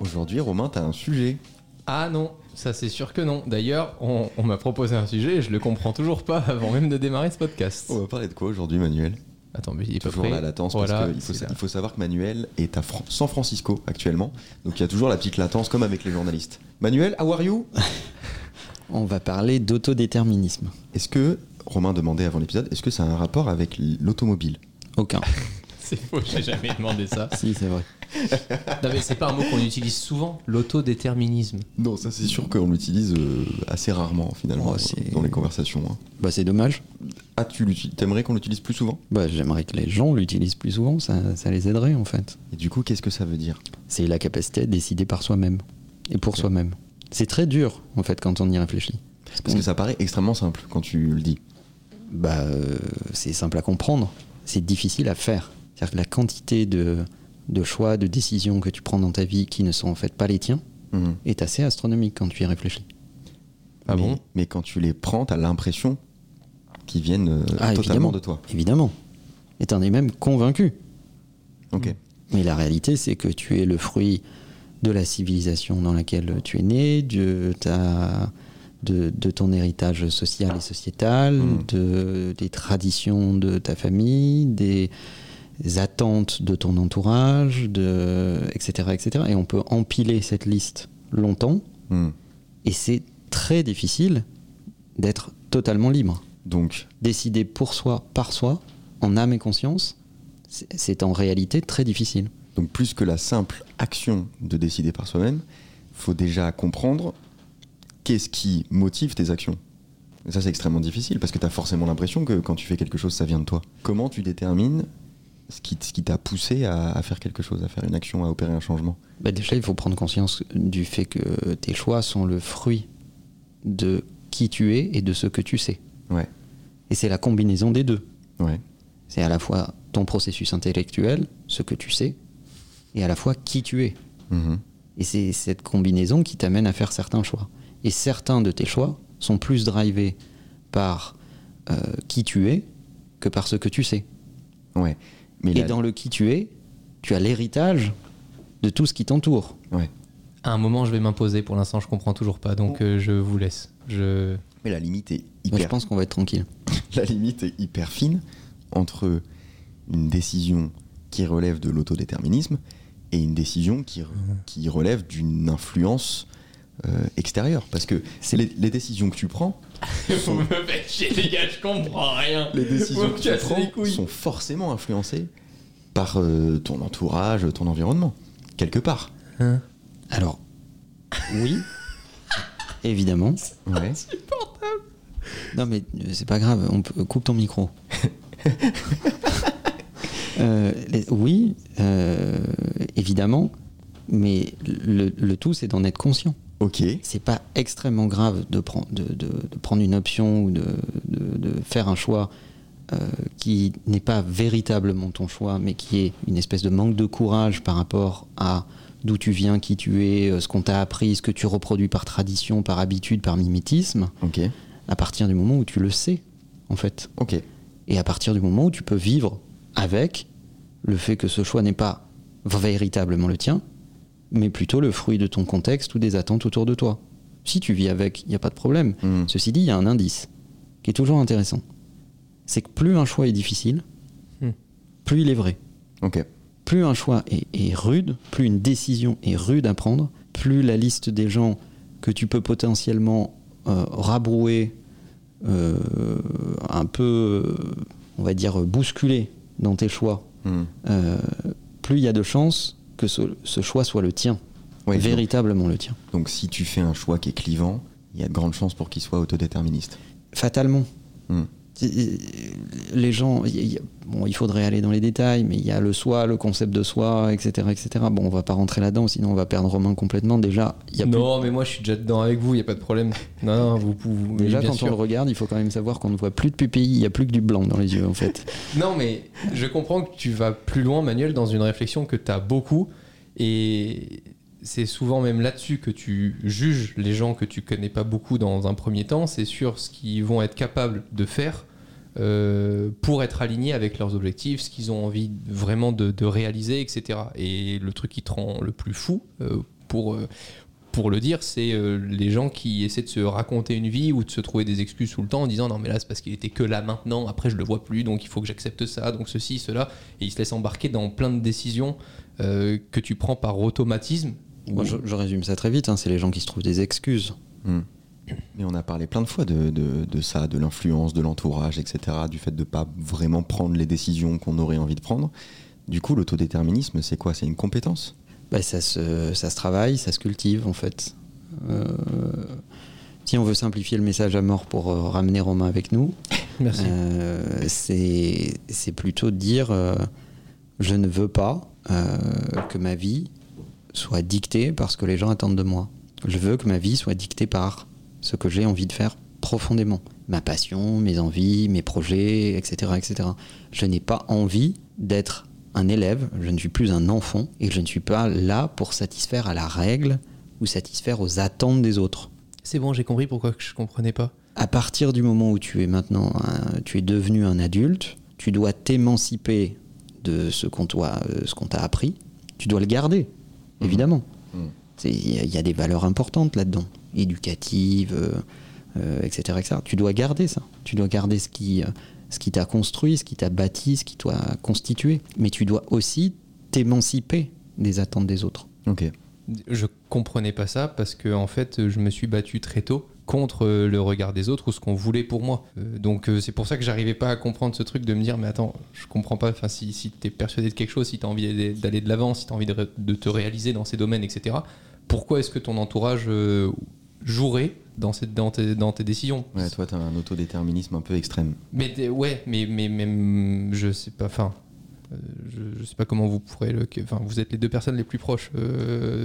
Aujourd'hui, Romain, t'as un sujet. Ah non, ça c'est sûr que non. D'ailleurs, on, on m'a proposé un sujet et je le comprends toujours pas avant même de démarrer ce podcast. On va parler de quoi aujourd'hui, Manuel? Attends, mais il est pas Toujours prêt. la latence, Voilà, parce qu'il faut, c'est là. il faut savoir que Manuel est à Fran- San Francisco actuellement. Donc il y a toujours la petite latence, comme avec les journalistes. Manuel, how are you? On va parler d'autodéterminisme. Est-ce que, Romain demandait avant l'épisode, est-ce que ça a un rapport avec l'automobile? Aucun. C'est faux, j'ai jamais demandé ça. si, c'est vrai. Non mais c'est pas un mot qu'on utilise souvent, l'autodéterminisme. Non, ça c'est sûr qu'on l'utilise euh, assez rarement finalement Oh, c'est- euh, dans les conversations. hein. Bah, c'est dommage. Ah, tu l'utilises- t'aimerais qu'on l'utilise plus souvent? Bah, j'aimerais que les gens l'utilisent plus souvent, ça, ça les aiderait en fait. Et du coup, qu'est-ce que ça veut dire? C'est la capacité de décider par soi-même et pour soi-même. C'est très dur en fait quand on y réfléchit. Parce que ça paraît extrêmement simple quand tu le dis. Bah, euh, c'est simple à comprendre, c'est difficile à faire. C'est-à-dire que la quantité de, de choix, de décisions que tu prends dans ta vie qui ne sont en fait pas les tiens Mhm. est assez astronomique quand tu y réfléchis. Ah mais, bon? Mais quand tu les prends, t'as l'impression qu'ils viennent euh, Ah, totalement évidemment. de toi. Évidemment. Et t'en es même convaincu. Ok. Mais la réalité, c'est que tu es le fruit de la civilisation dans laquelle tu es né, de, ta, de, de ton héritage social et sociétal, Mm. de, des traditions de ta famille, des attentes de ton entourage, de, etc., etc. Et on peut empiler cette liste longtemps, Mhm. et c'est très difficile d'être totalement libre. Donc, Décider pour soi, par soi, en âme et conscience, c'est- c'est en réalité très difficile. donc plus que la simple action de décider par soi-même, faut déjà comprendre qu'est-ce qui motive tes actions. Et ça, c'est extrêmement difficile parce que tu as forcément l'impression que quand tu fais quelque chose, ça vient de toi. Comment tu détermines ce qui, ce qui t'a poussé à, à faire quelque chose, à faire une action, à opérer un changement Bah déjà, il faut prendre conscience du fait que tes choix sont le fruit de qui tu es et de ce que tu sais. Ouais, Et c'est la combinaison des deux. ouais, C'est à la fois ton processus intellectuel, ce que tu sais, et à la fois qui tu es. Mhm. Et c'est cette combinaison qui t'amène à faire certains choix. Et certains de tes choix sont plus drivés par euh, qui tu es que par ce que tu sais. ouais. Mais Et la- dans le qui tu es, tu as l'héritage de tout ce qui t'entoure. ouais. À un moment, je vais m'imposer. Pour l'instant, je comprends toujours pas, donc euh, je vous laisse. Je Mais la limite est Moi, hyper je pense qu'on va être tranquille. la limite est hyper fine entre une décision qui relève de l'autodéterminisme et une décision qui, qui relève d'une influence euh, extérieure. Parce que C'est- les, les décisions que tu prends, Vous me faites chier, les gars, je comprends rien. les décisions que tu prends sont forcément influencées par euh, ton entourage, ton environnement, quelque part. Hein Alors, oui, évidemment. Ouais. Non, mais euh, c'est pas grave, on peut, coupe ton micro. Euh, les- oui, euh, évidemment, mais le, le tout, c'est d'en être conscient. Ok. C'est pas extrêmement grave de, prendre de, de- de prendre une option ou de faire un choix euh, qui n'est pas véritablement ton choix, mais qui est une espèce de manque de courage par rapport à d'où tu viens, qui tu es, euh, ce qu'on t'a appris, ce que tu reproduis par tradition, par habitude, par mimétisme, Ok. à partir du moment où tu le sais, en fait. Ok. Et à partir du moment où tu peux vivre avec le fait que ce choix n'est pas véritablement le tien, mais plutôt le fruit de ton contexte ou des attentes autour de toi. Si tu vis avec, il n'y a pas de problème. Hmm. Ceci dit, il y a un indice qui est toujours intéressant. C'est que plus un choix est difficile, Hmm. plus il est vrai. Plus un choix est, est rude, plus une décision est rude à prendre, plus la liste des gens que tu peux potentiellement euh, rabrouer, euh, un peu, on va dire, bousculer dans tes choix, Hmm. euh, plus il y a de chances que ce, ce choix soit le tien, Ouais, donc- véritablement le tien. Donc si tu fais un choix qui est clivant, il y a de grandes chances pour qu'il soit autodéterministe. Fatalement. Hmm. Les gens, bon, il faudrait aller dans les détails, mais il y a le soi, le concept de soi, etc., etc. Bon, on va pas rentrer là-dedans, sinon on va perdre Romain complètement. Déjà, y a non, mais moi je suis déjà dedans avec vous, il y a pas de problème. Non, vous, vous déjà quand on le regarde, il faut quand même savoir qu'on ne voit plus de pupilles, il y a plus que du blanc dans les yeux en fait. non, mais je comprends que tu vas plus loin, Manuel, dans une réflexion que tu as beaucoup, et c'est souvent même là-dessus que tu juges les gens que tu connais pas beaucoup dans un premier temps, c'est sur ce qu'ils vont être capables de faire euh, pour être alignés avec leurs objectifs, ce qu'ils ont envie vraiment de, réaliser, etc. Et le truc qui te rend le plus fou, euh, pour, euh, pour le dire, c'est les gens qui essaient de se raconter une vie ou de se trouver des excuses tout le temps en disant non mais là c'est parce qu'il était que là maintenant, après je le vois plus, donc il faut que j'accepte ça, donc ceci, cela, et ils se laissent embarquer dans plein de décisions que tu prends par automatisme moi, je, résume ça très vite, hein, c'est les gens qui se trouvent des excuses. Hmm. Mais on a parlé plein de fois de, de, ça, de l'influence, de l'entourage, etc., du fait de ne pas vraiment prendre les décisions qu'on aurait envie de prendre. Du coup, l'autodéterminisme, c'est quoi? C'est une compétence? Bah, ça, se, ça se travaille, ça se cultive, en fait. Euh, si on veut simplifier le message à mort pour euh, ramener Romain avec nous, euh, c'est plutôt dire je ne veux pas que ma vie soit dictée par ce que les gens attendent de moi. Je veux que ma vie soit dictée par ce que j'ai envie de faire profondément. Ma passion, mes envies, mes projets, etc. etc. Je n'ai pas envie d'être un élève, je ne suis plus un enfant et je ne suis pas là pour satisfaire à la règle ou satisfaire aux attentes des autres. C'est bon, j'ai compris pourquoi je comprenais pas. À partir du moment où tu es maintenant, tu es devenu un adulte, tu dois t'émanciper de ce qu'on euh, t'a appris. Tu dois le garder. Mhm. évidemment. Mhm. Il y, a des valeurs importantes là-dedans, éducatives, etc., euh, euh, etc., Tu dois garder ça. Tu dois garder ce qui, euh, ce qui t'a construit, ce qui t'a bâti, ce qui t'a constitué. Mais tu dois aussi t'émanciper des attentes des autres. Ok. Je comprenais pas ça parce que en fait, je me suis battu très tôt contre le regard des autres ou ce qu'on voulait pour moi. Euh, donc euh, c'est pour ça que j'arrivais pas à comprendre ce truc de me dire mais attends, je comprends pas, enfin si, si tu es persuadé de quelque chose, si tu as envie d'aller de l'avant, si tu as envie de, te réaliser dans ces domaines, etc., pourquoi est-ce que ton entourage jouerait dans, cette, dans, tes, dans tes décisions? Ouais, toi tu as un autodéterminisme un peu extrême. Mais ouais, mais, mais même, je sais pas, enfin... Je, sais pas comment vous pourrez le. Enfin, vous êtes les deux personnes les plus proches,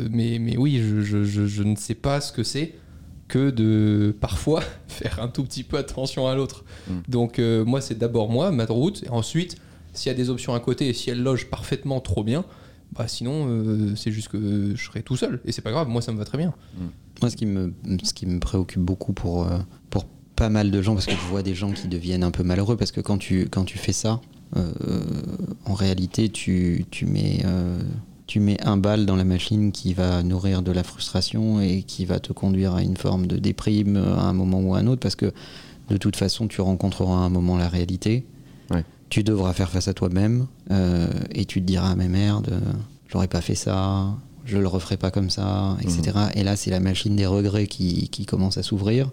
mais, mais oui, je, je, je, ne sais pas ce que c'est que de parfois faire un tout petit peu attention à l'autre. Mm. Donc euh, moi c'est d'abord moi, ma route, et ensuite s'il y a des options à côté et si elles logent parfaitement trop bien, bah sinon euh, c'est juste que je serai tout seul et c'est pas grave, moi ça me va très bien. Mm. Moi ce qui me, ce qui me préoccupe beaucoup pour, euh, pour pas mal de gens, parce que je vois des gens qui deviennent un peu malheureux, parce que quand tu, quand tu fais ça, en réalité tu, tu mets tu mets un bal dans la machine qui va nourrir de la frustration et qui va te conduire à une forme de déprime à un moment ou à un autre parce que de toute façon tu rencontreras à un moment la réalité. Tu devras faire face à toi-même euh, et tu te diras mais merde, j'aurais pas fait ça, je le referai pas comme ça, etc. Mhm. Et là c'est la machine des regrets qui, qui commence à s'ouvrir.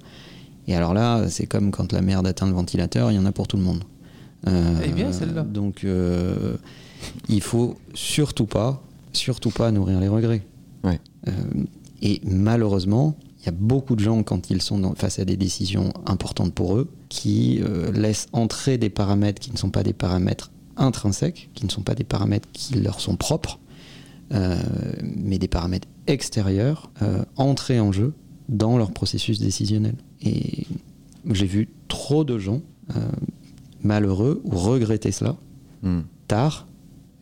Et alors là c'est comme quand la merde atteint le ventilateur, il y en a pour tout le monde. Euh, eh bien celle-là. Donc euh, il faut surtout pas surtout pas nourrir les regrets. Euh, et malheureusement, il y a beaucoup de gens, quand ils sont face à des décisions importantes pour eux, qui euh, laissent entrer des paramètres qui ne sont pas des paramètres intrinsèques, qui ne sont pas des paramètres qui leur sont propres, euh, mais des paramètres extérieurs, entrer en jeu dans leur processus décisionnel. Et j'ai vu trop de gens malheureux ou regretter cela hmm. tard,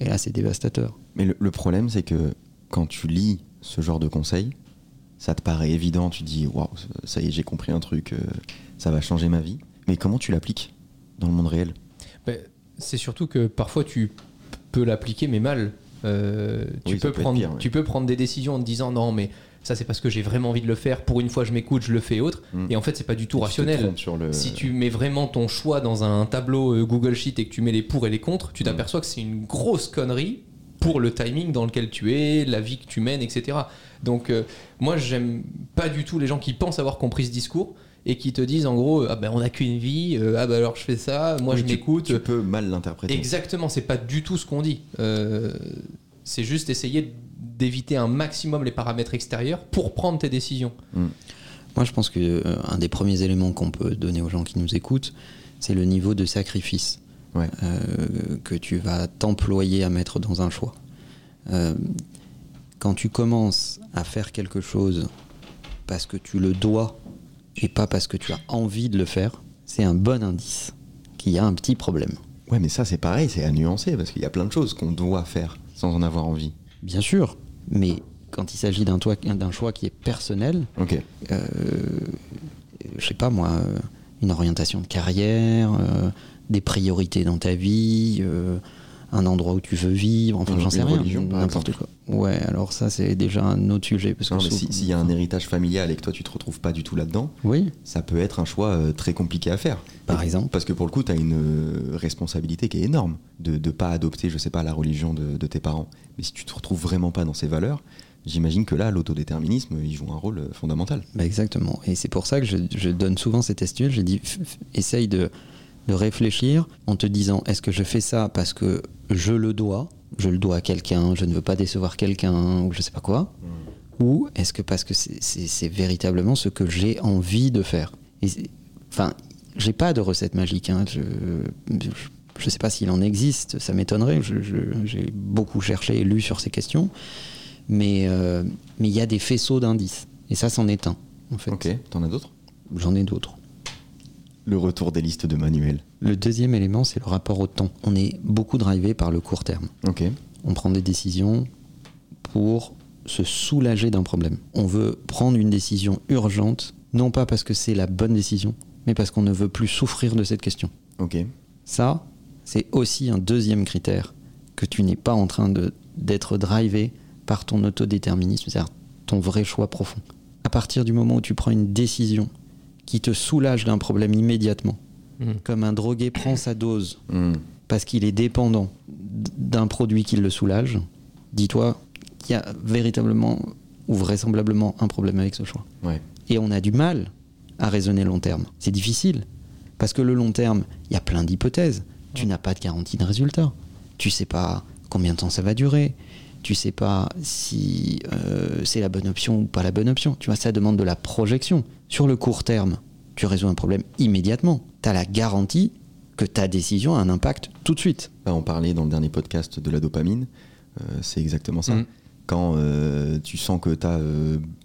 et là c'est dévastateur. Mais le, problème, c'est que quand tu lis ce genre de conseils, ça te paraît évident, tu dis waouh, ça y est, j'ai compris un truc, euh, ça va changer ma vie. Mais comment tu l'appliques dans le monde réel? Ben, C'est surtout que parfois tu peux l'appliquer, mais mal. Euh, tu, peux prendre, tu peux prendre des décisions en te disant non, mais ça c'est parce que j'ai vraiment envie de le faire. Pour une fois, je m'écoute, je le fais et autre. Hmm. Et en fait, c'est pas du tout rationnel. Si tu mets vraiment ton choix dans un tableau euh, Google Sheet et que tu mets les pour et les contre, tu hmm. t'aperçois que c'est une grosse connerie pour le timing dans lequel tu es, la vie que tu mènes, etc. Donc euh, moi j'aime pas du tout les gens qui pensent avoir compris ce discours et qui te disent en gros ah ben on n'a qu'une vie euh, ah ben alors je fais ça moi je m'écoute tu peux mal l'interpréter exactement c'est pas du tout ce qu'on dit euh, c'est juste essayer d'éviter un maximum les paramètres extérieurs pour prendre tes décisions hmm. Moi, je pense que euh, un des premiers éléments qu'on peut donner aux gens qui nous écoutent, c'est le niveau de sacrifice Ouais. euh, que tu vas t'employer à mettre dans un choix. Euh, quand tu commences à faire quelque chose parce que tu le dois et pas parce que tu as envie de le faire, c'est un bon indice qu'il y a un petit problème. Ouais, mais ça, c'est pareil, c'est à nuancer, parce qu'il y a plein de choses qu'on doit faire sans en avoir envie. Bien sûr, mais quand il s'agit d'un d'un choix qui est personnel, Ok. euh, je sais pas moi, euh, une orientation de carrière, euh, des priorités dans ta vie, euh, un endroit où tu veux vivre, enfin j'en sais rien, n'importe quoi. Ouais, alors ça c'est déjà un autre sujet parce que Non, si- s'il y a un héritage familial et que toi, tu te retrouves pas du tout là-dedans, oui, ça peut être un choix euh, très compliqué à faire. Par Et- exemple Parce que pour le coup, tu as une euh, responsabilité qui est énorme de ne pas adopter, je sais pas, la religion de, de tes parents. Mais si tu te retrouves vraiment pas dans ces valeurs, j'imagine que là, l'autodéterminisme, il joue un rôle euh, fondamental. Bah exactement. Et c'est pour ça que je, je donne souvent cette astuce. Je dis, essaye de, de réfléchir en te disant, est-ce que je fais ça parce que je le dois, je le dois à quelqu'un, je ne veux pas décevoir quelqu'un, ou je sais pas quoi, ou est-ce que parce que c'est- véritablement ce que j'ai envie de faire? Et Enfin, j'ai pas de recette magique. hein. Je, je, je sais pas s'il en existe, ça m'étonnerait. J'ai beaucoup cherché et lu sur ces questions. Mais euh, mais il y a des faisceaux d'indices. Et ça, c'en est un, en fait. Ok, t'en as d'autres? J'en ai d'autres. Le retour des listes de manuels. Le deuxième élément, c'est le rapport au temps. On est beaucoup drivé par le court terme. On prend des décisions pour se soulager d'un problème. On veut prendre une décision urgente, non pas parce que c'est la bonne décision, mais parce qu'on ne veut plus souffrir de cette question. Ça, c'est aussi un deuxième critère que tu n'es pas en train d'être drivé par ton autodéterminisme, c'est-à-dire ton vrai choix profond. À partir du moment où tu prends une décision qui te soulage d'un problème immédiatement, Mm. comme un drogué prend sa dose Hmm. parce qu'il est dépendant d'un produit qui le soulage, dis-toi qu'il y a véritablement ou vraisemblablement un problème avec ce choix. Ouais. Et on a du mal à raisonner long terme. C'est difficile. Parce que le long terme, il y a plein d'hypothèses. Tu n'as pas de garantie de résultat. Tu sais pas combien de temps ça va durer. Tu sais pas si euh, c'est la bonne option ou pas la bonne option. Tu vois, ça demande de la projection. Sur le court terme, tu résous un problème immédiatement. Tu as la garantie que ta décision a un impact tout de suite. On parlait dans le dernier podcast de la dopamine. Euh, c'est exactement ça. Mm. Quand euh, tu sens que tu as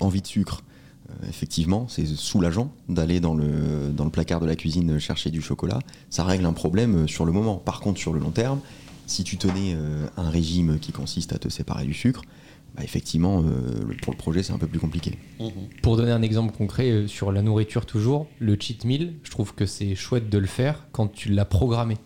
envie de sucre, euh, effectivement, c'est soulageant d'aller dans le, dans le placard de la cuisine chercher du chocolat. Ça règle un problème sur le moment. Par contre, sur le long terme, si tu tenais euh, un régime qui consiste à te séparer du sucre, bah, effectivement, euh, le- pour le projet, c'est un peu plus compliqué. Pour donner un exemple concret euh, sur la nourriture toujours, le cheat meal, je trouve que c'est chouette de le faire quand tu l'as programmé.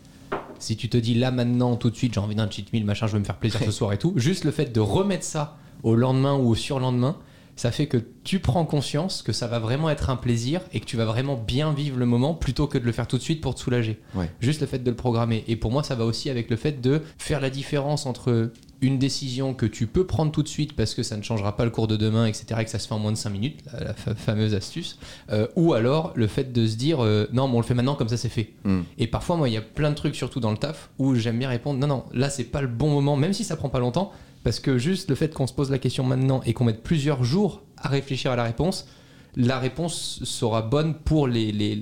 Si tu te dis là maintenant tout de suite j'ai envie d'un cheat meal, machin, je veux me faire plaisir ce soir et tout, juste le fait de remettre ça au lendemain ou au surlendemain, ça fait que tu prends conscience que ça va vraiment être un plaisir et que tu vas vraiment bien vivre le moment plutôt que de le faire tout de suite pour te soulager. Ouais. Juste le fait de le programmer. Et pour moi, ça va aussi avec le fait de faire la différence entre une décision que tu peux prendre tout de suite parce que ça ne changera pas le cours de demain, etc., et que ça se fait en moins de 5 minutes, la, la fa- fameuse astuce, euh, ou alors le fait de se dire euh, non, mais on le fait maintenant, comme ça c'est fait. Mm. Et parfois, moi, il y a plein de trucs, surtout dans le taf, où j'aime bien répondre non, non, là c'est pas le bon moment, même si ça prend pas longtemps, parce que juste le fait qu'on se pose la question maintenant et qu'on mette plusieurs jours à réfléchir à la réponse, la réponse sera bonne pour les, les,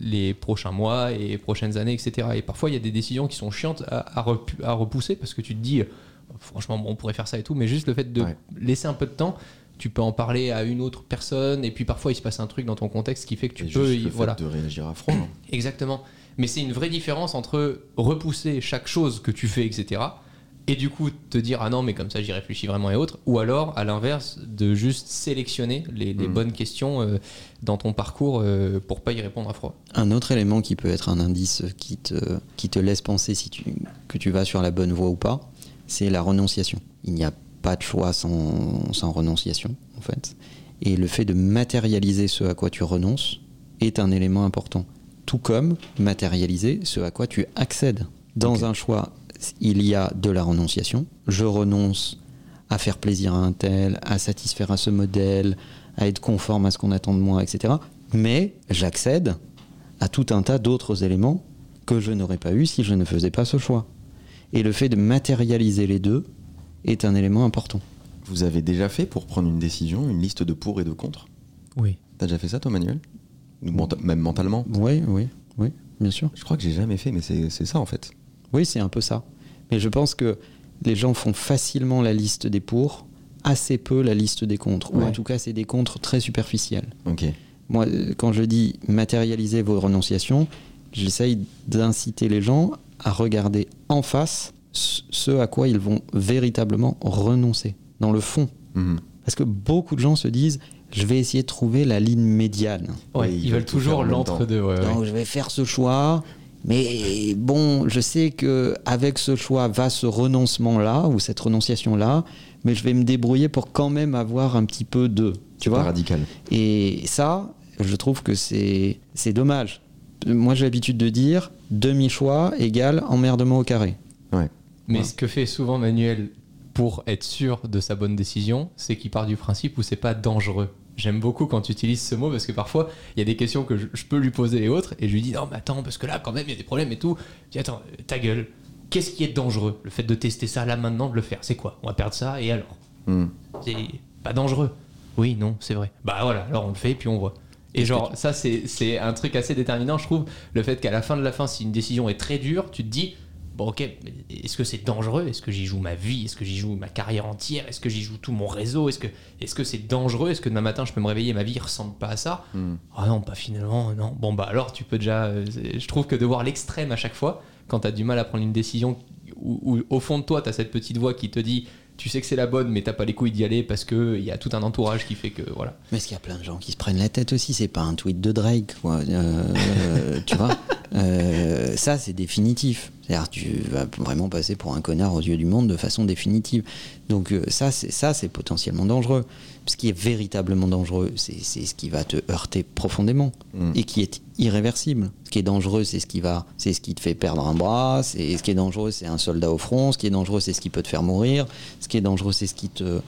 les prochains mois et prochaines années, etc. Et parfois, il y a des décisions qui sont chiantes à, à repousser parce que tu te dis, franchement, bon, on pourrait faire ça et tout, mais juste le fait de Ouais. laisser un peu de temps, tu peux en parler à une autre personne, et puis parfois, il se passe un truc dans ton contexte qui fait que tu Et peux. juste y- le fait voilà. de réagir à froid. hein. Exactement. Mais c'est une vraie différence entre repousser chaque chose que tu fais, etc. Et du coup, te dire, ah non, mais comme ça, j'y réfléchis vraiment et autres. Ou alors, à l'inverse, de juste sélectionner les, les Mm. bonnes questions euh, dans ton parcours euh, pour pas y répondre à froid. Un autre élément qui peut être un indice qui te, qui te laisse penser si tu, que tu vas sur la bonne voie ou pas, c'est la renonciation. Il n'y a pas de choix sans, sans renonciation, en fait. Et le fait de matérialiser ce à quoi tu renonces est un élément important. Tout comme matérialiser ce à quoi tu accèdes. Dans un choix, il y a de la renonciation. Je renonce à faire plaisir à un tel, à satisfaire à ce modèle, à être conforme à ce qu'on attend de moi, etc. Mais j'accède à tout un tas d'autres éléments que je n'aurais pas eu si je ne faisais pas ce choix. Et le fait de matérialiser les deux est un élément important. Vous avez déjà fait pour prendre une décision une liste de pour et de contre? Oui. T'as déjà fait ça, toi, Manuel? Ou menta- Même mentalement? Oui, oui, oui, bien sûr. Je crois que j'ai jamais fait, mais c'est c'est ça en fait. Oui, c'est un peu ça. Mais je pense que les gens font facilement la liste des pour, assez peu la liste des contre. Ou Ouais. en tout cas, c'est des contre très superficiels. Ok. Moi, euh, quand je dis matérialiser vos renonciations, j'essaye d'inciter les gens à regarder en face ce à quoi ils vont véritablement renoncer, dans le fond. Mhm. Parce que beaucoup de gens se disent, je vais essayer de trouver la ligne médiane. Ouais, Oui, ils, ils veulent toujours l'entre-deux. ouais, ouais. Donc je vais faire ce choix, mais bon, je sais que avec ce choix va ce renoncement-là, ou cette renonciation-là, mais je vais me débrouiller pour quand même avoir un petit peu de... Tu vois radical. Et ça, je trouve que c'est c'est dommage. Moi, j'ai l'habitude de dire demi-choix égale emmerdement au carré. Ouais. Mais Ouais. ce que fait souvent Manuel pour être sûr de sa bonne décision, c'est qu'il part du principe où c'est pas dangereux. J'aime beaucoup quand tu utilises ce mot parce que parfois il y a des questions que je, je peux lui poser et autres et je lui dis non mais attends parce que là quand même il y a des problèmes et tout. Je dis attends euh, ta gueule. Qu'est-ce qui est dangereux? Le fait de tester ça là maintenant de le faire, c'est quoi? On va perdre ça et alors? Mhm. C'est pas dangereux. Oui non c'est vrai. Bah voilà alors on le fait et puis on voit. Et genre ça c'est un truc assez déterminant je trouve. Le fait qu'à la fin de la fin si une décision est très dure tu te dis Bon, ok, est-ce que c'est dangereux? Est-ce que j'y joue ma vie? Est-ce que j'y joue ma carrière entière? Est-ce que j'y joue tout mon réseau? Est-ce que c'est dangereux? Est-ce que demain matin je peux me réveiller et ma vie ressemble pas à ça? Mhm. Ah non, pas finalement, non. Bon, bah alors tu peux déjà. euh, je trouve que de voir l'extrême à chaque fois, quand t'as du mal à prendre une décision où, où, au fond de toi t'as cette petite voix qui te dit tu sais que c'est la bonne, mais t'as pas les couilles d'y aller parce que il y a tout un entourage qui fait que voilà. Mais est-ce qu'il y a plein de gens qui se prennent la tête aussi? C'est pas un tweet de Drake, quoi. Euh, tu vois? Euh, Ça, c'est définitif. C'est-à-dire, tu vas vraiment passer pour un connard aux yeux du monde de façon définitive. Donc, euh, ça, c'est ça, c'est potentiellement dangereux. Ce qui est véritablement dangereux, c'est ce qui va te heurter profondément Mm. et qui est irréversible. Ce qui est dangereux, c'est ce qui va, c'est ce qui te fait perdre un bras. C'est ce qui est dangereux, c'est un soldat au front. Ce qui est dangereux, c'est ce qui peut te faire mourir. Ce qui est dangereux, c'est ce qui te, euh,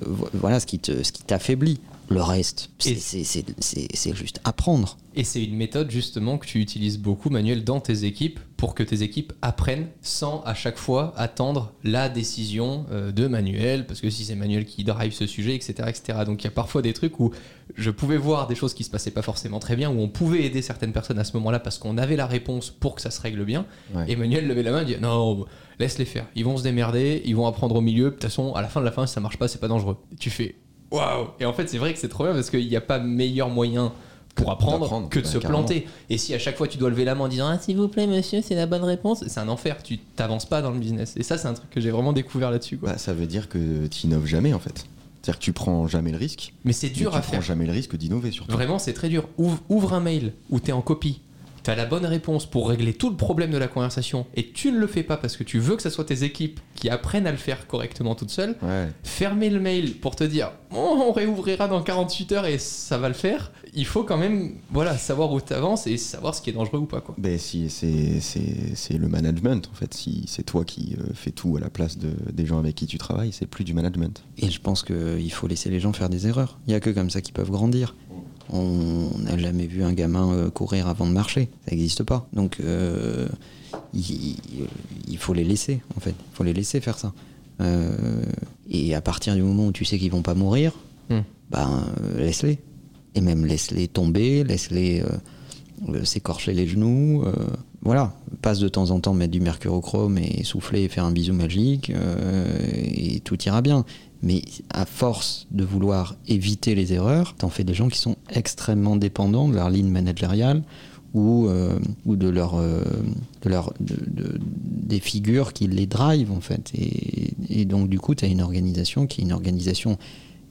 vo- voilà, ce qui te, ce qui t'affaiblit. Le reste, c'est- juste apprendre. Et c'est une méthode justement que tu utilises beaucoup, Manuel, dans tes équipes pour que tes équipes apprennent sans à chaque fois attendre la décision euh, de Manuel, parce que si c'est Manuel qui drive ce sujet, etc., etc. Donc il y a parfois des trucs où je pouvais voir des choses qui se passaient pas forcément très bien, où on pouvait aider certaines personnes à ce moment-là parce qu'on avait la réponse pour que ça se règle bien. Ouais. Et Manuel levait la main et dit non, laisse les faire, ils vont se démerder, ils vont apprendre au milieu. De toute façon, à la fin de la fin, si ça marche pas, c'est pas dangereux. Et tu fais waouh. Et en fait, c'est vrai que c'est trop bien parce qu'il n'y a pas meilleur moyen pour apprendre D'apprendre, que de bah, se carrément. planter. Et si à chaque fois tu dois lever la main en disant ah, s'il vous plaît monsieur c'est la bonne réponse, c'est un enfer. Tu t'avances pas dans le business. Et ça c'est un truc que j'ai vraiment découvert là-dessus. quoi. Bah, ça veut dire que tu innoves jamais en fait. C'est-à-dire que tu prends jamais le risque. Mais c'est mais dur tu à prends faire. jamais le risque d'innover surtout. Vraiment c'est très dur. Ouvre, ouvre un mail où tu es en copie. Tu as la bonne réponse pour régler tout le problème de la conversation et tu ne le fais pas parce que tu veux que ce soit tes équipes qui apprennent à le faire correctement toutes seules. Ouais. fermer le mail pour te dire Oh, on réouvrira dans 48 heures et ça va le faire, il faut quand même voilà, savoir où tu avances et savoir ce qui est dangereux ou pas. Quoi. Ben si c'est c'est c'est le management en fait. Si c'est toi qui euh, fais tout à la place de, des gens avec qui tu travailles, c'est plus du management. Et je pense qu'il faut laisser les gens faire des erreurs. Il n'y a que comme ça qu'ils peuvent grandir. On n'a jamais vu un gamin euh, courir avant de marcher. Ça n'existe pas. Donc, euh, il, il faut les laisser, en fait. Il faut les laisser faire ça. Euh, et à partir du moment où tu sais qu'ils vont pas mourir, Hmm. ben, laisse-les. Et même laisse-les tomber, laisse-les euh, s'écorcher les genoux. voilà, passe de temps en temps mettre du mercurochrome et souffler et faire un bisou magique, et tout ira bien. Mais à force de vouloir éviter les erreurs, t'en fais des gens qui sont extrêmement dépendants de leur ligne managériale ou, euh, ou de leur, euh, de leur de- de- des figures qui les drivent en fait. Et, et donc du coup, tu as une organisation qui est une organisation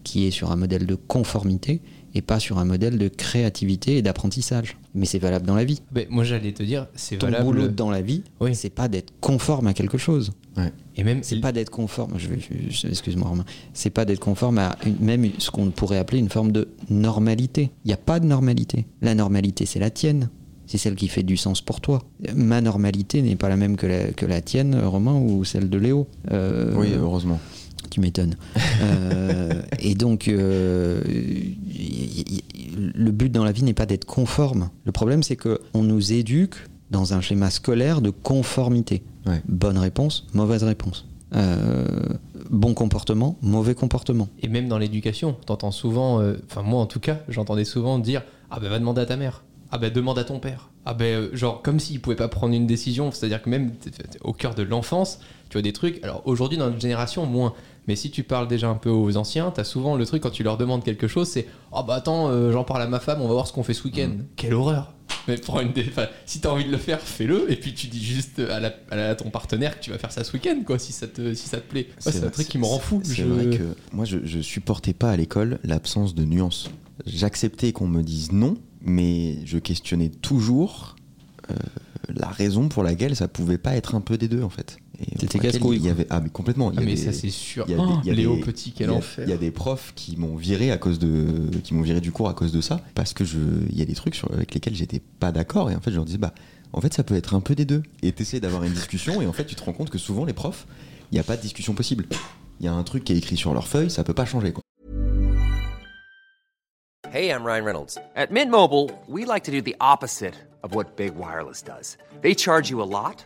qui est sur un modèle de conformité et pas sur un modèle de créativité et d'apprentissage. Mais c'est valable dans la vie. Ben, moi j'allais te dire, c'est Ton valable. boulot dans la vie, Oui. c'est pas d'être conforme à quelque chose. Et même C'est pas d'être conforme. Je je- excuse-moi, Romain. C'est pas d'être conforme à une- même ce qu'on pourrait appeler une forme de normalité. Il n'y a pas de normalité. La normalité, c'est la tienne. C'est celle qui fait du sens pour toi. Ma normalité n'est pas la même que la, que la tienne, Romain, ou celle de Léo. Euh, Oui, heureusement. tu m'étonnes. Euh, et donc, euh, y- y- le but dans la vie n'est pas d'être conforme. Le problème, c'est que on nous éduque dans un schéma scolaire de conformité. Ouais. Bonne réponse, mauvaise réponse. Euh, bon comportement, mauvais comportement. Et même dans l'éducation, t'entends souvent, euh, enfin moi en tout cas, j'entendais souvent dire Ah ben va demander à ta mère. Ah ben demande à ton père. Ah ben euh, genre comme s'il pouvait pas prendre une décision. C'est-à-dire que même t- t- au cœur de l'enfance, tu vois des trucs. Alors aujourd'hui dans notre génération moins. Mais si tu parles déjà un peu aux anciens, t'as souvent le truc quand tu leur demandes quelque chose, c'est Ah bah attends, euh, j'en parle à ma femme, on va voir ce qu'on fait ce week-end. Quelle horreur mais prends une dé- enfin, si t'as envie de le faire, fais-le, et puis tu dis juste à, la- à la- à ton partenaire que tu vas faire ça ce week-end, quoi, si ça te, si ça te plaît. Ouais, c'est un truc qui me rend fou. C'est Je- vrai que moi, je, je supportais pas à l'école l'absence de nuances. J'acceptais qu'on me dise non, mais je questionnais toujours euh, la raison pour laquelle ça pouvait pas être un peu des deux, en fait. Laquelle casse-couille, Il y avait, ah, mais complètement. il y Ah, mais ça c'est sûr. il y a des- Oh, il y a Léo des- Petit, il quel y a- enfer. Il y a des profs qui m'ont viré à cause de, qui m'ont viré du cours à cause de ça, parce que je, il y a des trucs sur, avec lesquels j'étais pas d'accord, et en fait je leur disais bah, en fait ça peut être un peu des deux, et t'essaies d'avoir une discussion, et en fait tu te rends compte que souvent les profs, il n'y a pas de discussion possible. Il y a un truc qui est écrit sur leur feuille, ça peut pas changer quoi. Hey, I'm Ryan Reynolds. At Mint Mobile, we like to do the opposite of what Big Wireless does. They charge you a lot,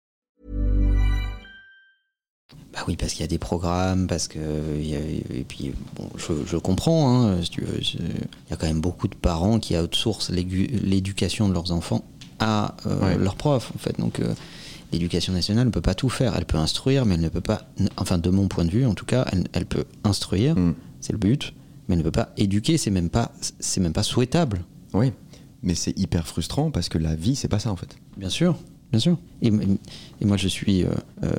Bah oui, parce qu'il y a des programmes, parce que. y a- et puis, bon, je, je comprends, hein, si tu veux. c'est- Il y a quand même beaucoup de parents qui outsourcent l'éducation de leurs enfants à euh, Ouais. leurs profs, en fait. Donc, euh, l'éducation nationale ne peut pas tout faire. Elle peut instruire, mais elle ne peut pas. Enfin, de mon point de vue, en tout cas, elle, elle peut instruire, Mm. c'est le but, mais elle ne peut pas éduquer, c'est même pas, c'est même pas souhaitable. Oui, mais c'est hyper frustrant parce que la vie c'est pas ça en fait. Bien sûr, bien sûr. Et, et moi, je suis euh, euh,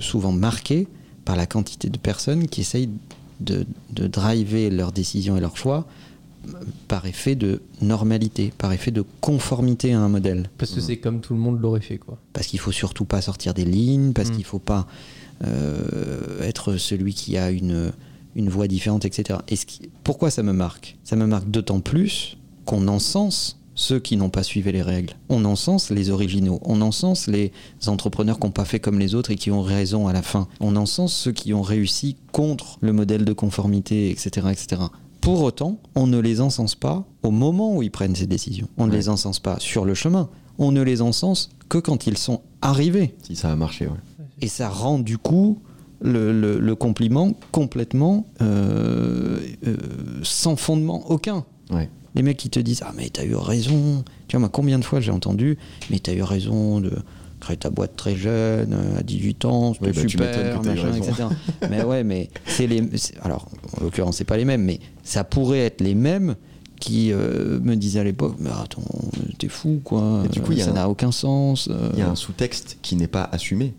souvent marqué par la quantité de personnes qui essayent de, de driver leurs décisions et leurs choix par effet de normalité, par effet de conformité à un modèle. Parce que c'est comme tout le monde l'aurait fait, quoi. Parce qu'il faut surtout pas sortir des lignes, parce Mm. qu'il faut pas euh, être celui qui a une, une voix différente, etc. Et ce qui- pourquoi ça me marque? Ça me marque d'autant plus qu'on encense ceux qui n'ont pas suivi les règles. On encense les originaux. On encense les entrepreneurs qui n'ont pas fait comme les autres et qui ont raison à la fin. On encense ceux qui ont réussi contre le modèle de conformité, etc. etc. Pour autant, on ne les encense pas au moment où ils prennent ces décisions. On ne les encense pas sur le chemin. On ne les encense que quand ils sont arrivés. Si ça a marché, ouais. Et ça rend du coup le, le- le compliment complètement euh, euh, sans fondement aucun. Ouais. Les mecs qui te disent Ah, mais t'as eu raison. Tu vois, moi, combien de fois j'ai entendu Mais t'as eu raison de créer ta boîte très jeune, euh, à 18 ans, c'était Oui, bah, super, machin, etc. mais ouais, mais c'est les. Alors, en l'occurrence, c'est pas les mêmes, mais ça pourrait être les mêmes qui euh, me disaient à l'époque Mais attends, t'es fou, quoi. Et du coup, ça n'a aucun sens. euh. Il y a un sous-texte qui n'est pas assumé.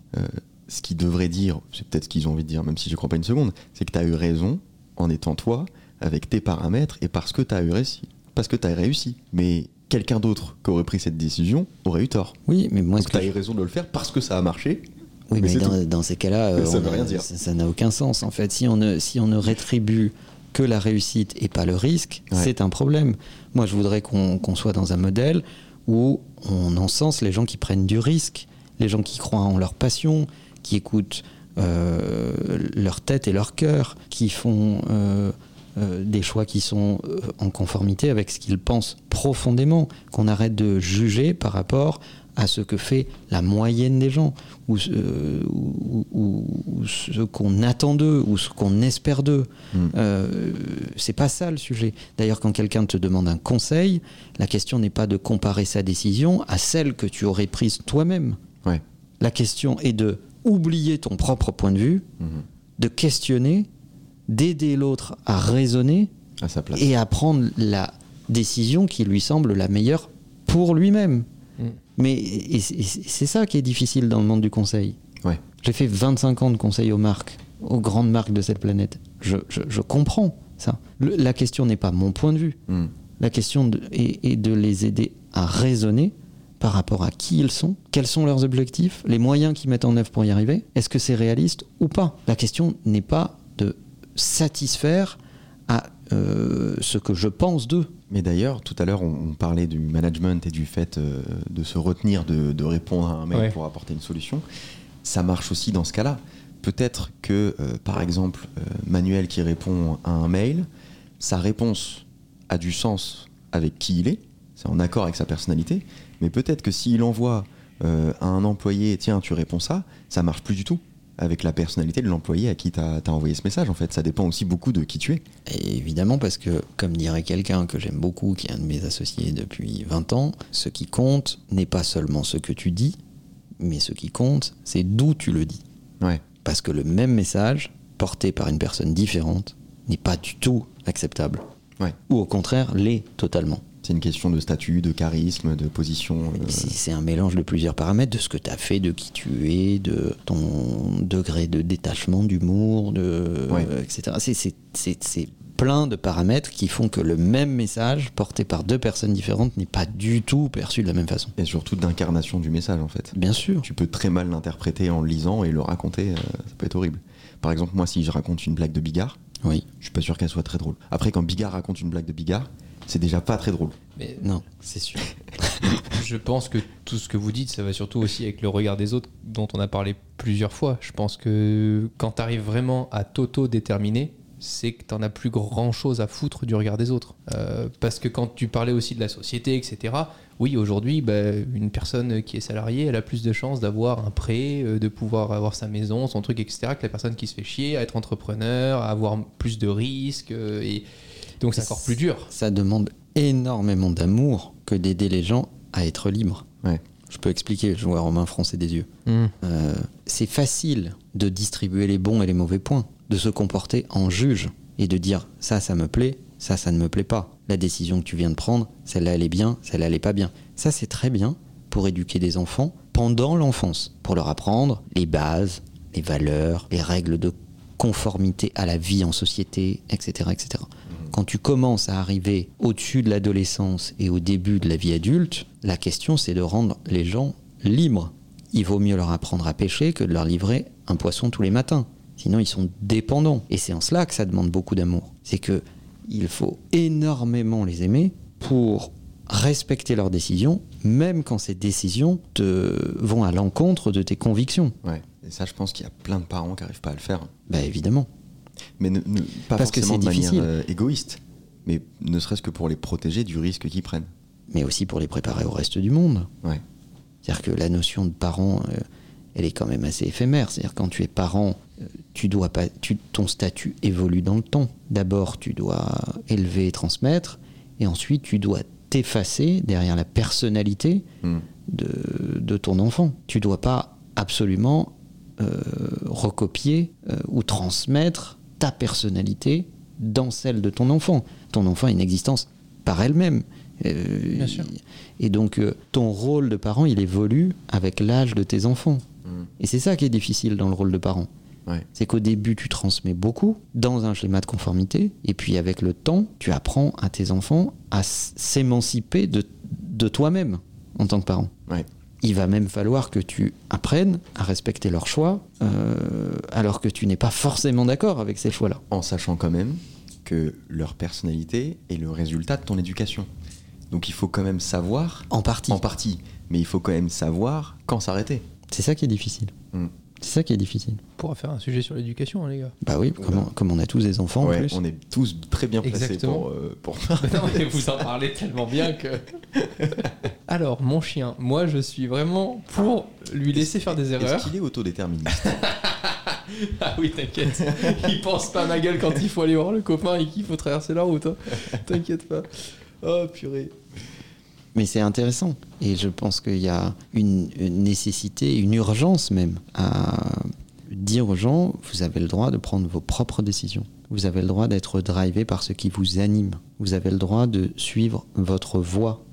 Ce qui devrait dire, c'est peut-être ce qu'ils ont envie de dire, même si je crois pas une seconde, c'est que tu as eu raison en étant toi, avec tes paramètres, et parce que tu as eu réussi. Parce que tu as réussi. Mais quelqu'un d'autre qui aurait pris cette décision aurait eu tort. Oui, mais moi, Donc tu as je- eu raison de le faire parce que ça a marché. Oui, Mais dans, dans ces cas-là, Mais ça n'a aucun sens. En fait, si on ne, si on ne rétribue que la réussite et pas le risque, Ouais. c'est un problème. Moi, je voudrais qu'on qu'on soit dans un modèle où on encense les gens qui prennent du risque, les gens qui croient en leur passion, qui écoutent euh, leur tête et leur cœur, qui font euh, euh, des choix qui sont euh, en conformité avec ce qu'ils pensent profondément, qu'on arrête de juger par rapport à ce que fait la moyenne des gens, ou, ce- euh, ou- ou- ou ce qu'on attend d'eux, ou ce qu'on espère d'eux. Mm. Euh, c'est pas ça le sujet. D'ailleurs, quand quelqu'un te demande un conseil, la question n'est pas de comparer sa décision à celle que tu aurais prise toi-même. Ouais. La question est de oublier ton propre point de vue, Mhm. de questionner, d'aider l'autre à raisonner À sa place. et à prendre la décision qui lui semble la meilleure pour lui-même. Mm. Mais c'est ça qui est difficile dans le monde du conseil. Ouais. J'ai fait 25 ans de conseil aux marques, aux grandes marques de cette planète. Je, je- je comprends ça. Le- la question n'est pas mon point de vue. Mm. La question de- est, est de les aider à raisonner par rapport à qui ils sont, quels sont leurs objectifs, les moyens qu'ils mettent en œuvre pour y arriver. Est-ce que c'est réaliste ou pas? La question n'est pas de satisfaire à euh, ce que je pense d'eux. Mais d'ailleurs, tout à l'heure, on, on parlait du management et du fait euh, de se retenir de, de répondre à un mail Ouais. pour apporter une solution. Ça marche aussi dans ce cas-là. Peut-être que, euh, par exemple, euh, Manuel qui répond à un mail, sa réponse a du sens avec qui il est, c'est en accord avec sa personnalité, mais peut-être que s'il envoie euh, à un employé, tiens, tu réponds ça, ça marche plus du tout avec la personnalité de l'employé à qui tu as, envoyé ce message. En fait, ça dépend aussi beaucoup de qui tu es. Et évidemment, parce que, comme dirait quelqu'un que j'aime beaucoup, qui est un de mes associés depuis 20 ans, ce qui compte n'est pas seulement ce que tu dis, mais ce qui compte, c'est d'où tu le dis. Ouais. Parce que le même message, porté par une personne différente, n'est pas du tout acceptable. Ouais. Ou au contraire, l'est totalement. C'est une question de statut, de charisme, de position. euh, C'est un mélange de plusieurs paramètres, de ce que tu as fait, de qui tu es, de ton degré de détachement, d'humour, de, Ouais. euh, etc. C'est plein de paramètres qui font que le même message porté par deux personnes différentes n'est pas du tout perçu de la même façon. et surtout d'incarnation du message en fait. Bien sûr. Tu peux très mal l'interpréter en le lisant et le raconter, euh, ça peut être horrible. Par exemple, moi, si je raconte une blague de Bigard, Oui. je suis pas sûr qu'elle soit très drôle. Après, quand Bigard raconte une blague de Bigard, c'est déjà pas très drôle. Mais Non, c'est sûr. je pense que tout ce que vous dites, ça va surtout aussi avec le regard des autres, dont on a parlé plusieurs fois. Je pense que quand tu arrives vraiment à t'auto-déterminer, c'est que t'en as plus grand chose à foutre du regard des autres. Euh, parce que quand tu parlais aussi de la société, etc., oui, aujourd'hui, bah, une personne qui est salariée, elle a plus de chances d'avoir un prêt, euh, de pouvoir avoir sa maison, son truc, etc., que la personne qui se fait chier, à être entrepreneur, à avoir plus de risques. euh, et donc c'est encore plus dur. Ça demande énormément d'amour que d'aider les gens à être libres. Ouais. Je peux expliquer, je vois Romain froncer des yeux. Euh, c'est facile de distribuer les bons et les mauvais points, de se comporter en juge et de dire ça, ça me plaît, ça, ça ne me plaît pas. La décision que tu viens de prendre, celle-là, elle est bien, celle-là, elle est pas bien. Ça, c'est très bien pour éduquer des enfants pendant l'enfance, pour leur apprendre les bases, les valeurs, les règles de conformité à la vie en société, etc. etc. Quand tu commences à arriver au-dessus de l'adolescence et au début de la vie adulte, la question c'est de rendre les gens libres. Il vaut mieux leur apprendre à pêcher que de leur livrer un poisson tous les matins. Sinon, ils sont dépendants. Et c'est en cela que ça demande beaucoup d'amour. C'est que il faut énormément les aimer pour respecter leurs décisions, même quand ces décisions te vont à l'encontre de tes convictions. Ouais. Et ça, je pense qu'il y a plein de parents qui n'arrivent pas à le faire. Bah évidemment. Mais ne- ne- pas Parce que forcément c'est de manière difficile. euh, égoïste. Mais ne serait-ce que pour les protéger du risque qu'ils prennent. mais aussi pour les préparer au reste du monde. Ouais. C'est-à-dire que la notion de parent, euh, elle est quand même assez éphémère. C'est-à-dire quand tu es parent, euh, tu dois pas, tu, ton statut évolue dans le temps. D'abord, tu dois élever et transmettre, et ensuite, tu dois t'effacer derrière la personnalité Hmm. de, de ton enfant. Tu dois pas absolument euh, recopier euh, ou transmettre ta personnalité dans celle de ton enfant. Ton enfant a une existence par elle-même. Euh, Bien sûr. Et donc, euh, ton rôle de parent, il évolue avec l'âge de tes enfants. Hmm. Et c'est ça qui est difficile dans le rôle de parent. Ouais. C'est qu'au début, tu transmets beaucoup dans un schéma de conformité, et puis avec le temps, tu apprends à tes enfants à s'émanciper de, de toi-même en tant que parent. Ouais. Il va même falloir que tu apprennes à respecter leurs choix, euh, alors que tu n'es pas forcément d'accord avec ces choix-là. En sachant quand même que leur personnalité est le résultat de ton éducation. Donc il faut quand même savoir, En partie. en partie, mais il faut quand même savoir quand s'arrêter. C'est ça qui est difficile. Hmm. C'est ça qui est difficile. On pourra faire un sujet sur l'éducation, hein, les gars. Bah oui, comme on, comme on a tous des enfants en plus. on est tous très bien placés Exactement. pour, euh, pour non, mais vous en parlez tellement bien que. Alors, mon chien, moi je suis vraiment pour lui laisser faire des erreurs. Est-ce qu'il est autodéterministe? Ah oui, t'inquiète. Il pense pas à ma gueule quand il faut aller voir le copain et qu'il faut traverser la route. hein. T'inquiète pas. Oh purée. Mais c'est intéressant. Et je pense qu'il y a une, une nécessité, une urgence même à dire aux gens, vous avez le droit de prendre vos propres décisions. Vous avez le droit d'être drivé par ce qui vous anime. Vous avez le droit de suivre votre voie.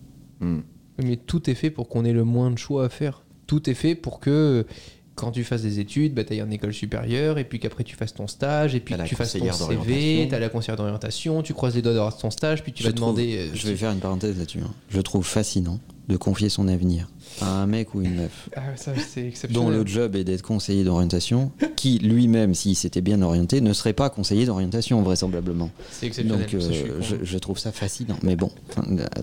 Hmm. Mais tout est fait pour qu'on ait le moins de choix à faire. Tout est fait pour que quand tu fasses des études, bah, tu ailles en école supérieure, et puis qu'après tu fasses ton stage, et puis que tu fasses ton CV, tu as la conseillère d'orientation, tu croises les doigts d'avoir ton stage, puis tu vas trouve- demander. euh, Je vais faire une parenthèse là-dessus. hein. Je trouve fascinant de confier son avenir à un mec ou une meuf Ah, ça, c'est dont le job est d'être conseiller d'orientation, qui lui-même, s'il s'était bien orienté, ne serait pas conseiller d'orientation vraisemblablement. C'est exceptionnel. Donc euh, je suis je, trouve ça fascinant. Mais bon,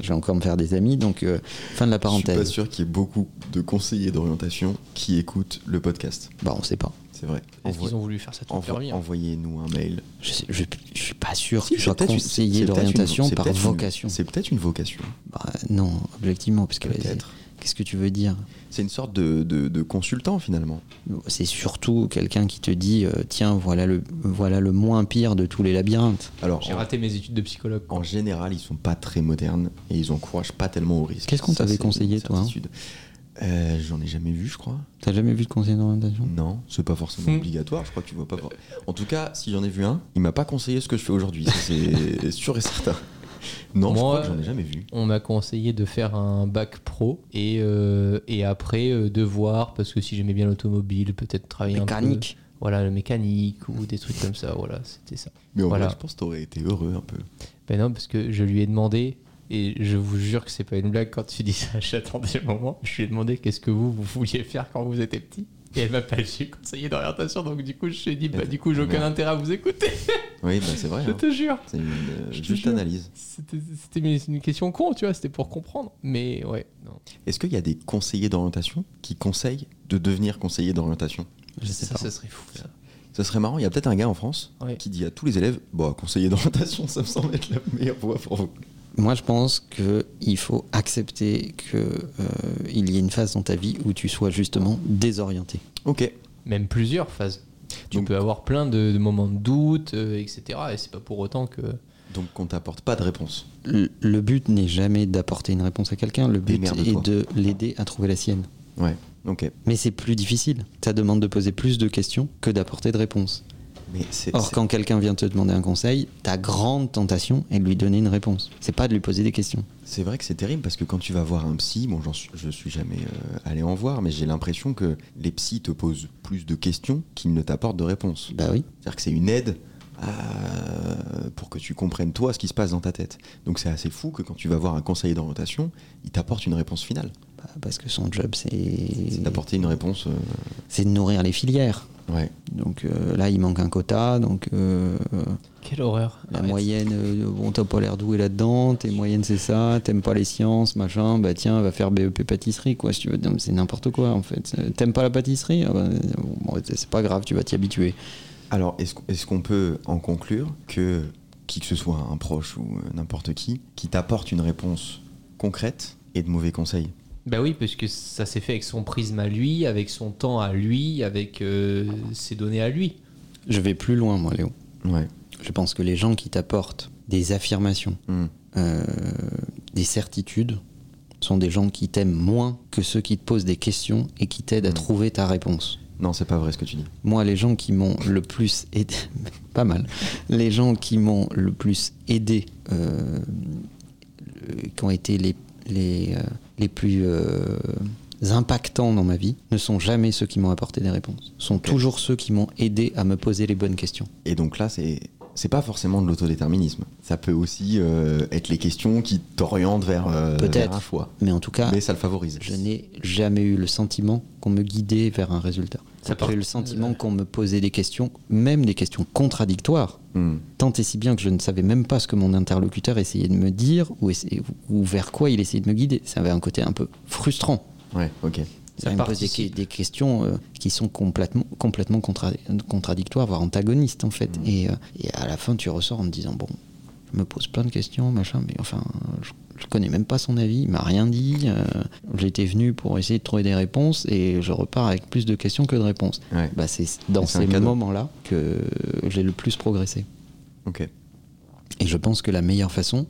vais encore me faire des amis, donc euh, fin de la Je suis pas parenthèse. sûr qu'il y ait beaucoup de conseillers d'orientation qui écoutent le podcast. Bah on sait pas. C'est vrai. Est-ce Envoie- qu'ils ont voulu faire ça toute envoie- leur vie hein Envoyez-nous un mail. Je, sais- je, je suis pas sûr Si, que je sois conseiller d'orientation par vocation. C'est peut-être une vocation. Bah, non, objectivement, parce que Peut-être. qu'est-ce que tu veux dire? C'est une sorte de, de- de consultant finalement. C'est surtout quelqu'un qui te dit euh, tiens, voilà le, voilà le moins pire de tous les labyrinthes. Alors, J'ai raté mes études de psychologue. en général, ils sont pas très modernes et ils encouragent pas tellement au risque. Qu'est-ce qu'on t'avait conseillé, toi, hein? Euh, J'en ai jamais vu, je crois. T'as jamais vu de conseiller d'orientation? Non, c'est pas forcément Hmm. obligatoire. Je crois que tu vois pas. for- En tout cas, si j'en ai vu un, il m'a pas conseillé ce que je fais aujourd'hui. C'est sûr et certain. Non, je Moi, crois que j'en ai jamais vu. On m'a conseillé de faire un bac pro et, euh, et après euh, de voir, parce que si j'aimais bien l'automobile, peut-être travailler un peu. Mécanique. Voilà, le mécanique ou des trucs comme ça. Voilà, c'était ça. Mais en Voilà. vrai, je pense que t'aurais été heureux un peu. Ben non, parce que je lui ai demandé, et je vous jure que c'est pas une blague quand tu dis ça, j'attendais le moment. Je lui ai demandé qu'est-ce que vous, vous vouliez faire quand vous étiez petit. Et elle m'a pas dit conseiller d'orientation, donc du coup, je lui ai dit, bah du coup, j'ai aucun Merde. intérêt à vous écouter. Oui, bah, c'est vrai. Je hein. te jure. C'est une euh, Je te juste analyse. C'était une, une question con, tu vois, c'était pour comprendre. Mais ouais. Est-ce qu'il y a des conseillers d'orientation qui conseillent de devenir conseiller d'orientation? Je sais ça, pas. ça serait fou, ça. Ça serait marrant. Il y a peut-être un gars en France qui dit à tous les élèves Bon, conseiller d'orientation, ça me semble être la meilleure voie pour vous. Moi, je pense qu'il faut accepter qu'il y ait une phase dans ta vie où tu sois justement désorienté. Ok. Même plusieurs phases. Tu Donc- peux avoir plein de, de moments de doute, euh, etc. Et c'est pas pour autant que. Donc, qu'on t'apporte pas de réponse. Le, le but n'est jamais d'apporter une réponse à quelqu'un, le but est de l'aider à trouver la sienne. Ouais. Ok. Mais c'est plus difficile. Ça demande de poser plus de questions que d'apporter de réponses. Mais. Or, quand quelqu'un vient te demander un conseil, ta grande tentation est de lui donner une réponse. C'est pas de lui poser des questions. C'est vrai que c'est terrible parce que quand tu vas voir un psy, bon, suis, je suis jamais euh, allé en voir, mais j'ai l'impression que les psys te posent plus de questions qu'ils ne t'apportent de réponses. Bah oui. C'est-à-dire que c'est une aide à- pour que tu comprennes toi ce qui se passe dans ta tête. Donc c'est assez fou que quand tu vas voir un conseiller d'orientation, il t'apporte une réponse finale. Bah, parce que son job, C'est c'est d'apporter une réponse. euh, c'est de nourrir les filières. Ouais. Donc euh, là, il manque un quota. Donc euh, Quelle horreur. la Arrête. moyenne, euh, bon, t'as pas l'air doué là-dedans. Tes moyennes, c'est ça. T'aimes pas les sciences, machin. Bah tiens, va faire BEP pâtisserie, quoi. Si tu veux, c'est n'importe quoi, en fait. Euh, T'aimes pas la pâtisserie? Ah bah, bon, C'est pas grave, tu vas t'y habituer. Alors est-ce qu'on- est-ce qu'on peut en conclure que qui que ce soit, un proche ou n'importe qui, qui t'apporte une réponse concrète et de mauvais conseils? Bah oui, parce que ça s'est fait avec son prisme à lui, avec son temps à lui, avec euh, ses données à lui. Je vais plus loin, moi, Léo. Ouais. Je pense que les gens qui t'apportent des affirmations, Hmm. euh, des certitudes, sont des gens qui t'aiment moins que ceux qui te posent des questions et qui t'aident à Mm. trouver ta réponse. Non, c'est pas vrai ce que tu dis. Moi, les gens qui m'ont le plus aidé, pas mal, les gens qui m'ont le plus aidé, euh, qui ont été les, les, euh, les plus euh, impactants dans ma vie, ne sont jamais ceux qui m'ont apporté des réponses. sont toujours ceux qui m'ont aidé à me poser les bonnes questions. Et donc là, c'est c'est pas forcément de l'autodéterminisme. Ça peut aussi euh, être les questions qui t'orientent vers, euh, Peut-être. vers un choix. Mais en tout cas, Mais ça le favorise. je n'ai jamais eu le sentiment qu'on me guidait vers un résultat. Ça J'ai eu le sentiment qu'on me posait des questions, même des questions contradictoires, Hmm. tant et si bien que je ne savais même pas ce que mon interlocuteur essayait de me dire ou, essayait- ou vers quoi il essayait de me guider. Ça avait un côté un peu frustrant. Ouais, ok. Ça me pose des, questions euh, qui sont complètement, complètement contra- contradictoires, voire antagonistes en fait. Mm. Et, euh, et à la fin, tu ressors en te disant bon, je me pose plein de questions, machin, mais enfin, je, je connais même pas son avis, il m'a rien dit. euh, J'étais venu pour essayer de trouver des réponses et je repars avec plus de questions que de réponses. Ouais. Bah, c'est dans ces moments-là que j'ai le plus progressé. Ok. Et je pense que la meilleure façon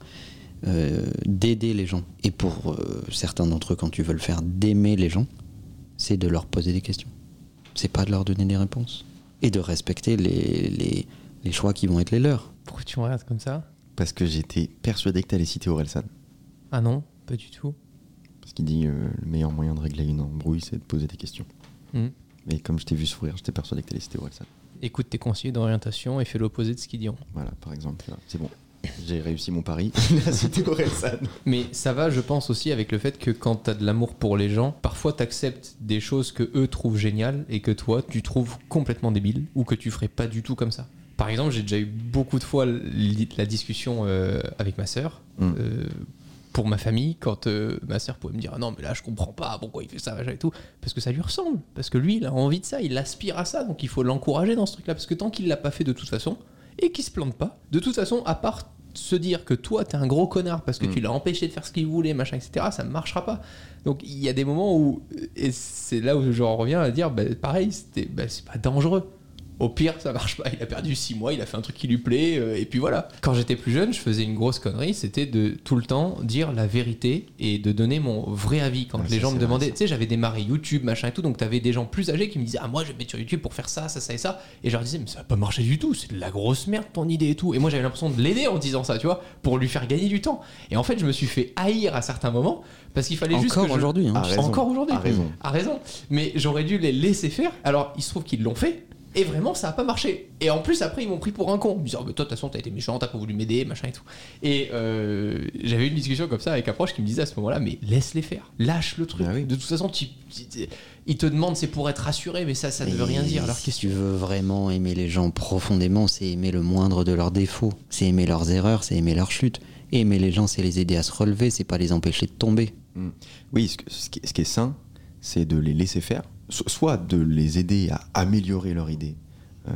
euh, d'aider les gens, et pour euh, certains d'entre eux, quand tu veux le faire, d'aimer les gens, c'est de leur poser des questions. C'est pas de leur donner des réponses. Et de respecter les, les, les choix qui vont être les leurs. Pourquoi tu me regardes comme ça? Parce que j'étais persuadé que t'allais citer Orelsan. Ah non, pas du tout. Parce qu'il dit euh, le meilleur moyen de régler une embrouille, c'est de poser des questions. Hmm. Mais comme je t'ai vu sourire, j'étais persuadé que t'allais citer Orelsan. Écoute tes conseillers d'orientation et fais l'opposé de ce qu'ils diront. Voilà, par exemple. C'est bon. J'ai réussi mon pari. Cité Orelsan. Mais ça va, je pense aussi avec le fait que quand t'as de l'amour pour les gens, parfois t'acceptes des choses que eux trouvent géniales et que toi tu trouves complètement débiles ou que tu ferais pas du tout comme ça. Par exemple, j'ai déjà eu beaucoup de fois la discussion euh, avec ma sœur. Mm. euh, pour ma famille, quand euh, ma sœur pouvait me dire ah non mais là je comprends pas pourquoi il fait ça machin et tout, parce que ça lui ressemble, parce que lui il a envie de ça, il aspire à ça, donc il faut l'encourager dans ce truc-là, parce que tant qu'il l'a pas fait de toute façon et qu'il se plante pas, de toute façon à part se dire que toi t'es un gros connard parce que Mm. tu l'as empêché de faire ce qu'il voulait machin etc, ça ne marchera pas. Donc il y a des moments où et c'est là où j'en reviens à dire bah, pareil c'était bah, c'est pas dangereux. Au pire, ça marche pas. Il a perdu 6 mois, il a fait un truc qui lui plaît, euh, et puis voilà. Quand j'étais plus jeune, je faisais une grosse connerie, c'était de tout le temps dire la vérité et de donner mon vrai avis. Quand Ouais, les gens me demandaient, tu sais, j'avais démarré YouTube, machin et tout, donc t'avais des gens plus âgés qui me disaient, ah, moi je vais mettre sur YouTube pour faire ça, ça, ça et ça. Et je leur disais, mais ça va pas marcher du tout, c'est de la grosse merde ton idée et tout. Et moi j'avais l'impression de l'aider en disant ça, tu vois, pour lui faire gagner du temps. Et en fait, je me suis fait haïr à certains moments parce qu'il fallait juste que Encore je- aujourd'hui. hein. Ah, raison. encore aujourd'hui. A raison. A raison. Mais j'aurais dû les laisser faire. Alors, il se trouve qu'ils l'ont fait. Et vraiment, ça a pas marché. Et en plus, après, ils m'ont pris pour un con. Ils me disaient, oh, mais toi, de toute façon, t'as été méchant, t'as pas voulu m'aider, machin et tout. Et euh, j'avais eu une discussion comme ça avec un proche qui me disait à ce moment-là, mais laisse-les faire. Lâche le truc. Ah oui. De toute façon, tu, tu- ils te demandent, c'est pour être rassuré, mais ça, ça ne veut rien dire. Alors, si tu veux vraiment aimer les gens profondément, c'est aimer le moindre de leurs défauts, c'est aimer leurs erreurs, c'est aimer leurs chutes. Aimer les gens, c'est les aider à se relever, c'est pas les empêcher de tomber. Oui, ce, que- ce qui, ce qui est sain, c'est de les laisser faire, soit de les aider à améliorer leur idée euh,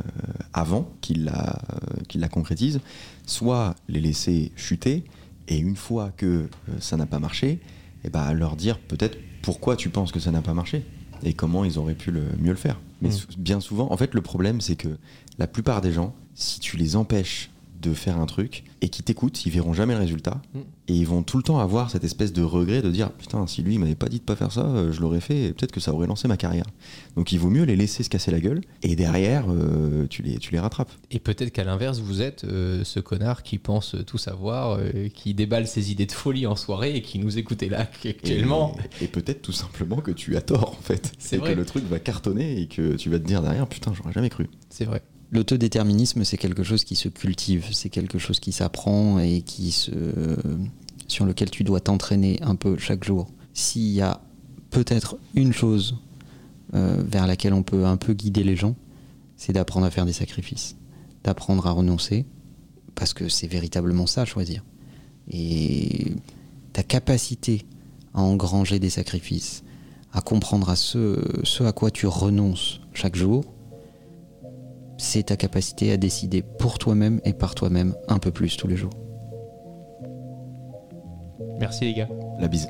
avant qu'ils la, euh, la concrétisent, soit les laisser chuter, et une fois que euh, ça n'a pas marché, eh ben, leur dire peut-être pourquoi tu penses que ça n'a pas marché, et comment ils auraient pu le, mieux le faire. Mais Mm. sou- bien souvent, en fait, le problème, c'est que la plupart des gens, si tu les empêches de faire un truc et qu'ils t'écoutent, ils verront jamais le résultat Mm. et ils vont tout le temps avoir cette espèce de regret de dire putain si lui il m'avait pas dit de pas faire ça euh, je l'aurais fait et peut-être que ça aurait lancé ma carrière donc il vaut mieux les laisser se casser la gueule et derrière euh, tu, les, tu les rattrapes Et peut-être qu'à l'inverse, vous êtes euh, ce connard qui pense tout savoir, euh, qui déballe ses idées de folie en soirée et qui nous écoutait là actuellement. et, et peut-être tout simplement que tu as tort en fait C'est que le truc va cartonner et que tu vas te dire derrière putain j'aurais jamais cru C'est vrai. L'autodéterminisme, c'est quelque chose qui se cultive, c'est quelque chose qui s'apprend et qui se, sur lequel tu dois t'entraîner un peu chaque jour. S'il y a peut-être une chose euh, vers laquelle on peut un peu guider les gens, c'est d'apprendre à faire des sacrifices, d'apprendre à renoncer, parce que c'est véritablement ça, choisir. Et ta capacité à engranger des sacrifices, à comprendre à ce, ce à quoi tu renonces chaque jour, c'est ta capacité à décider pour toi-même et par toi-même un peu plus tous les jours. Merci les gars. la bise